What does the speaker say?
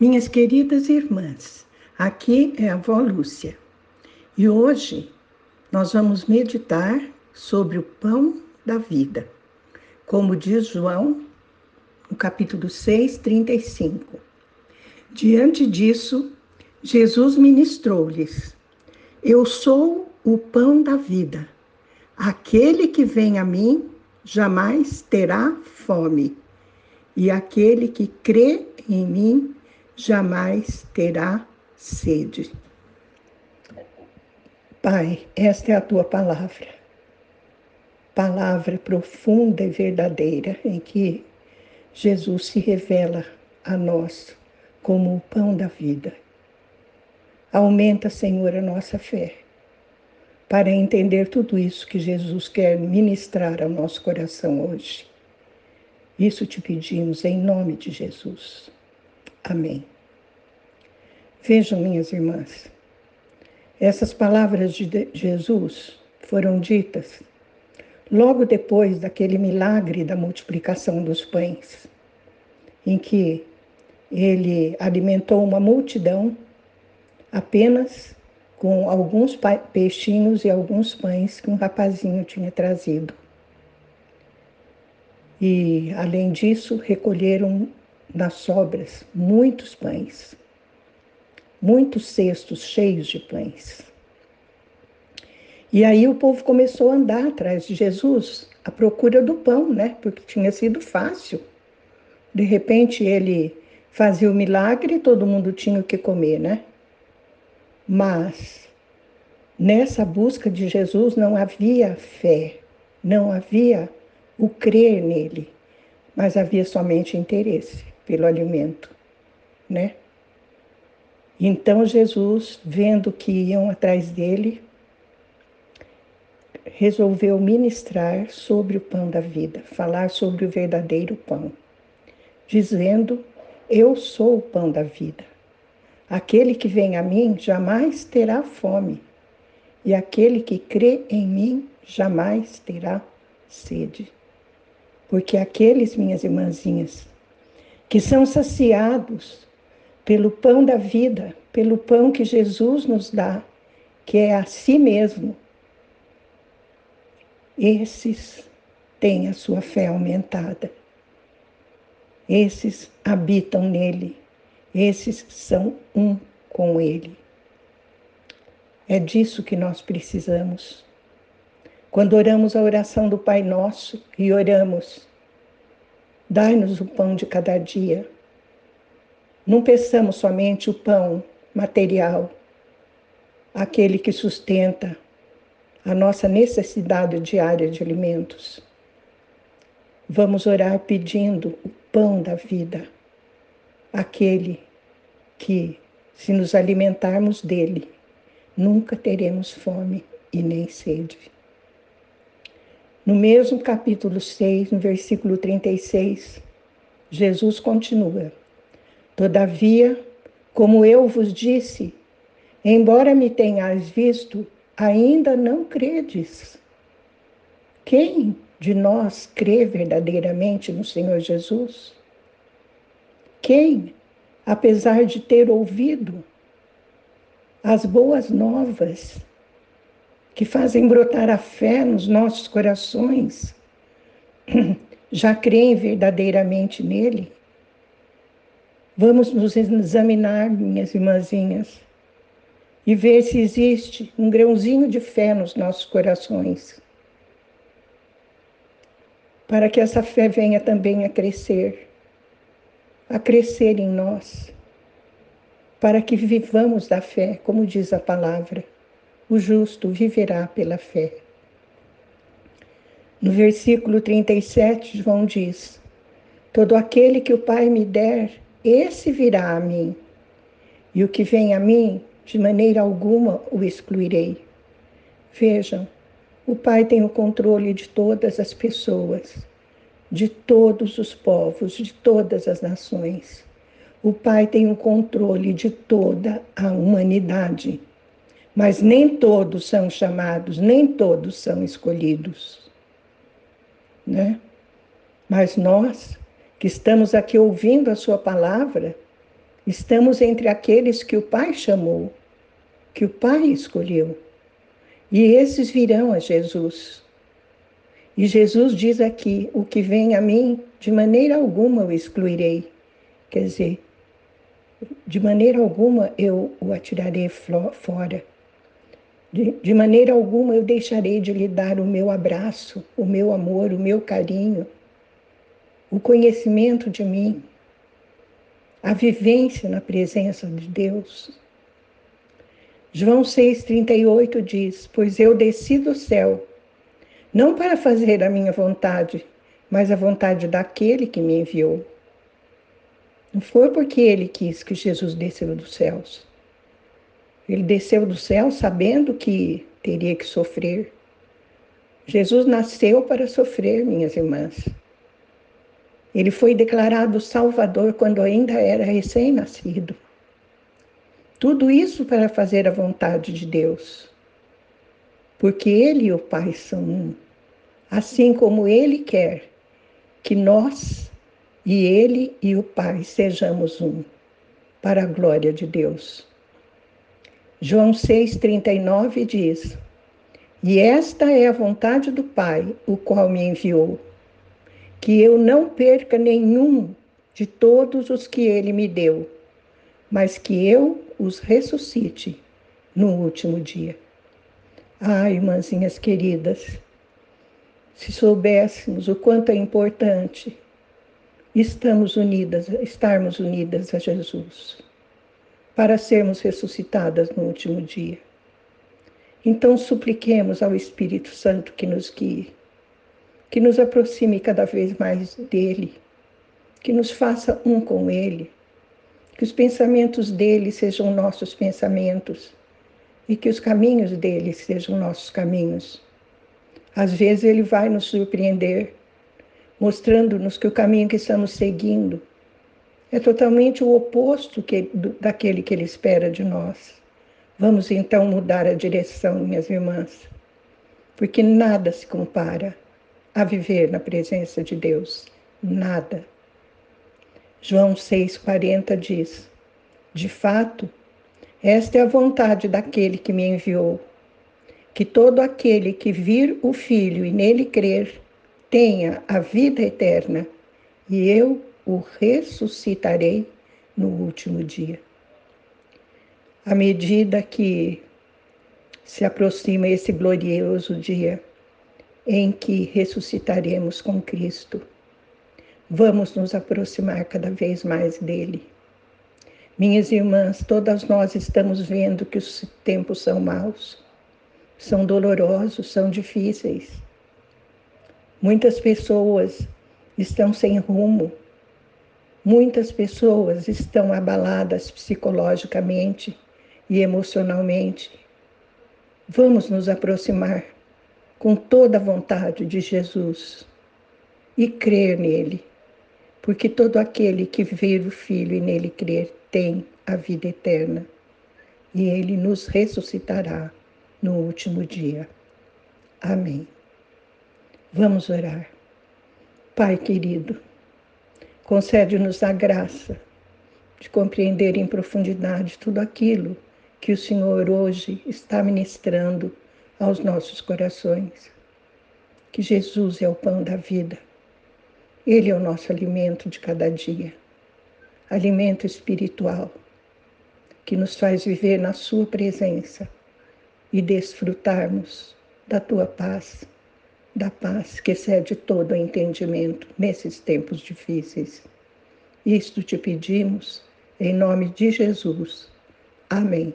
Minhas queridas irmãs, aqui é a avó Lúcia e hoje nós vamos meditar sobre o pão da vida, como diz João no capítulo 6, 35. Diante disso, Jesus ministrou-lhes: Eu sou o pão da vida. Aquele que vem a mim jamais terá fome, e aquele que crê em mim jamais terá sede. Pai, esta é a tua palavra. Palavra profunda e verdadeira em que Jesus se revela a nós como o pão da vida. Aumenta, Senhor, a nossa fé para entender tudo isso que Jesus quer ministrar ao nosso coração hoje. Isso te pedimos em nome de Jesus. Amém. Vejam, minhas irmãs, essas palavras de Jesus foram ditas logo depois daquele milagre da multiplicação dos pães, em que ele alimentou uma multidão apenas com alguns peixinhos e alguns pães que um rapazinho tinha trazido. E, além disso, recolheram nas sobras muitos pães, muitos cestos cheios de pães. E aí o povo começou a andar atrás de Jesus, à procura do pão, né? Porque tinha sido fácil. De repente ele fazia o milagre e todo mundo tinha o que comer, né? Mas nessa busca de Jesus não havia fé, não havia o crer nele, mas havia somente interesse pelo alimento, né? Então Jesus, vendo que iam atrás dele, resolveu ministrar sobre o pão da vida, falar sobre o verdadeiro pão, dizendo: Eu sou o pão da vida. Aquele que vem a mim jamais terá fome, e aquele que crê em mim jamais terá sede. Porque aqueles, minhas irmãzinhas, que são saciados pelo pão da vida, pelo pão que Jesus nos dá, que é a si mesmo, esses têm a sua fé aumentada. Esses habitam nele. Esses são um com ele. É disso que nós precisamos. Quando oramos a oração do Pai Nosso e oramos, Dai-nos o pão de cada dia. Não peçamos somente o pão material, aquele que sustenta a nossa necessidade diária de alimentos. Vamos orar pedindo o pão da vida, aquele que, se nos alimentarmos dele, nunca teremos fome e nem sede. No mesmo capítulo 6, no versículo 36, Jesus continua: Todavia, como eu vos disse, embora me tenhais visto, ainda não credes. Quem de nós crê verdadeiramente no Senhor Jesus? Quem, apesar de ter ouvido as boas novas, que fazem brotar a fé nos nossos corações, já creem verdadeiramente nele? Vamos nos examinar, minhas irmãzinhas, e ver se existe um grãozinho de fé nos nossos corações, para que essa fé venha também a crescer, a crescer em nós, para que vivamos da fé, como diz a palavra o justo viverá pela fé. No versículo 37, João diz: Todo aquele que o Pai me der, esse virá a mim, e o que vem a mim, de maneira alguma o excluirei. Vejam, o Pai tem o controle de todas as pessoas, de todos os povos, de todas as nações. O Pai tem o controle de toda a humanidade mas nem todos são chamados, nem todos são escolhidos. Né? Mas nós, que estamos aqui ouvindo a Sua palavra, Estamos entre aqueles que o Pai chamou, que o Pai escolheu. E esses virão a Jesus. E Jesus diz aqui: o que vem a mim, de maneira alguma eu excluirei. Quer dizer, de maneira alguma eu o atirarei fora. De, de maneira alguma eu deixarei de lhe dar o meu abraço, o meu amor, o meu carinho, o conhecimento de mim, a vivência na presença de Deus. João 6,38 diz: Pois eu desci do céu não para fazer a minha vontade, mas a vontade daquele que me enviou. Não foi porque ele quis que Jesus desceu dos céus. Ele desceu do céu sabendo que teria que sofrer. Jesus nasceu para sofrer, minhas irmãs. Ele foi declarado Salvador quando ainda era recém-nascido. Tudo isso para fazer a vontade de Deus porque Ele e o Pai são um. Assim como Ele quer que nós e Ele e o Pai sejamos um, para a glória de Deus. João 6,39 diz: E esta é a vontade do Pai, o qual me enviou, que eu não perca nenhum de todos os que ele me deu, mas que eu os ressuscite no último dia. Ai, irmãzinhas queridas, se soubéssemos o quanto é importante estamos unidas, estarmos unidas a Jesus, para sermos ressuscitadas no último dia. Então supliquemos ao Espírito Santo que nos guie, que nos aproxime cada vez mais dele, que nos faça um com ele, que os pensamentos dele sejam nossos pensamentos e que os caminhos dele sejam nossos caminhos. Às vezes ele vai nos surpreender, mostrando-nos que o caminho que estamos seguindo é totalmente o oposto que, do, daquele que ele espera de nós. Vamos então mudar a direção, minhas irmãs, porque nada se compara a viver na presença de Deus. Nada. João 6,40 diz: De fato, esta é a vontade daquele que me enviou, que todo aquele que vir o Filho e nele crer tenha a vida eterna, e eu o ressuscitarei no último dia. À medida que se aproxima esse glorioso dia em que ressuscitaremos com Cristo, vamos nos aproximar cada vez mais dele minhas irmãs, todas nós estamos vendo que os tempos são maus, são dolorosos, são difíceis. Muitas pessoas estão sem rumo, muitas pessoas estão abaladas psicologicamente e emocionalmente. Vamos nos aproximar com toda a vontade de Jesus e crer nele, porque todo aquele que ver o Filho e nele crer tem a vida eterna e ele nos ressuscitará no último dia. Amém. Vamos orar. Pai querido, concede-nos a graça de compreender em profundidade tudo aquilo que o Senhor hoje está ministrando aos nossos corações. Que Jesus é o pão da vida. Ele é o nosso alimento de cada dia alimento espiritual que nos faz viver na Sua presença e desfrutarmos da Tua paz, da paz que excede todo o entendimento nesses tempos difíceis. Isto te pedimos em nome de Jesus. Amém.